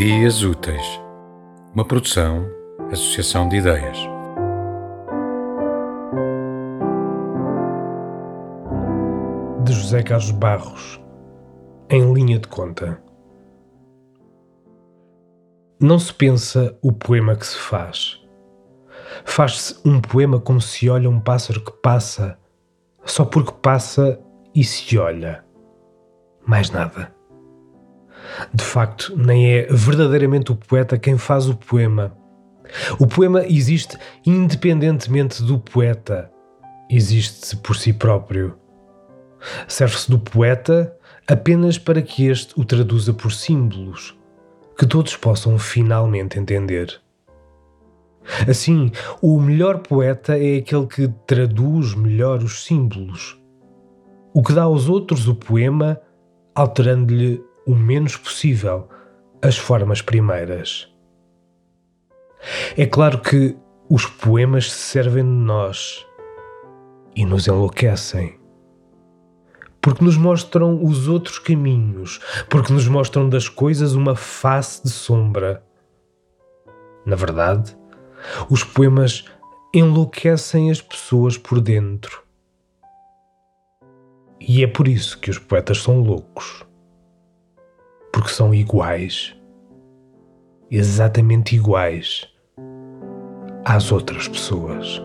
Dias Úteis, uma produção, associação de ideias. De José Carlos Barros, em linha de conta. Não se pensa o poema que se faz. Faz-se um poema como se olha um pássaro que passa, só porque passa e se olha. Mais nada. De facto, nem é verdadeiramente o poeta quem faz o poema. O poema existe independentemente do poeta, existe por si próprio. Serve-se do poeta apenas para que este o traduza por símbolos, que todos possam finalmente entender. Assim, o melhor poeta é aquele que traduz melhor os símbolos, o que dá aos outros o poema, alterando-lhe o menos possível as formas primeiras. É claro que os poemas servem de nós e nos enlouquecem. Porque nos mostram os outros caminhos, porque nos mostram das coisas uma face de sombra. Na verdade, os poemas enlouquecem as pessoas por dentro. E é por isso que os poetas são loucos porque são iguais, exatamente iguais às outras pessoas.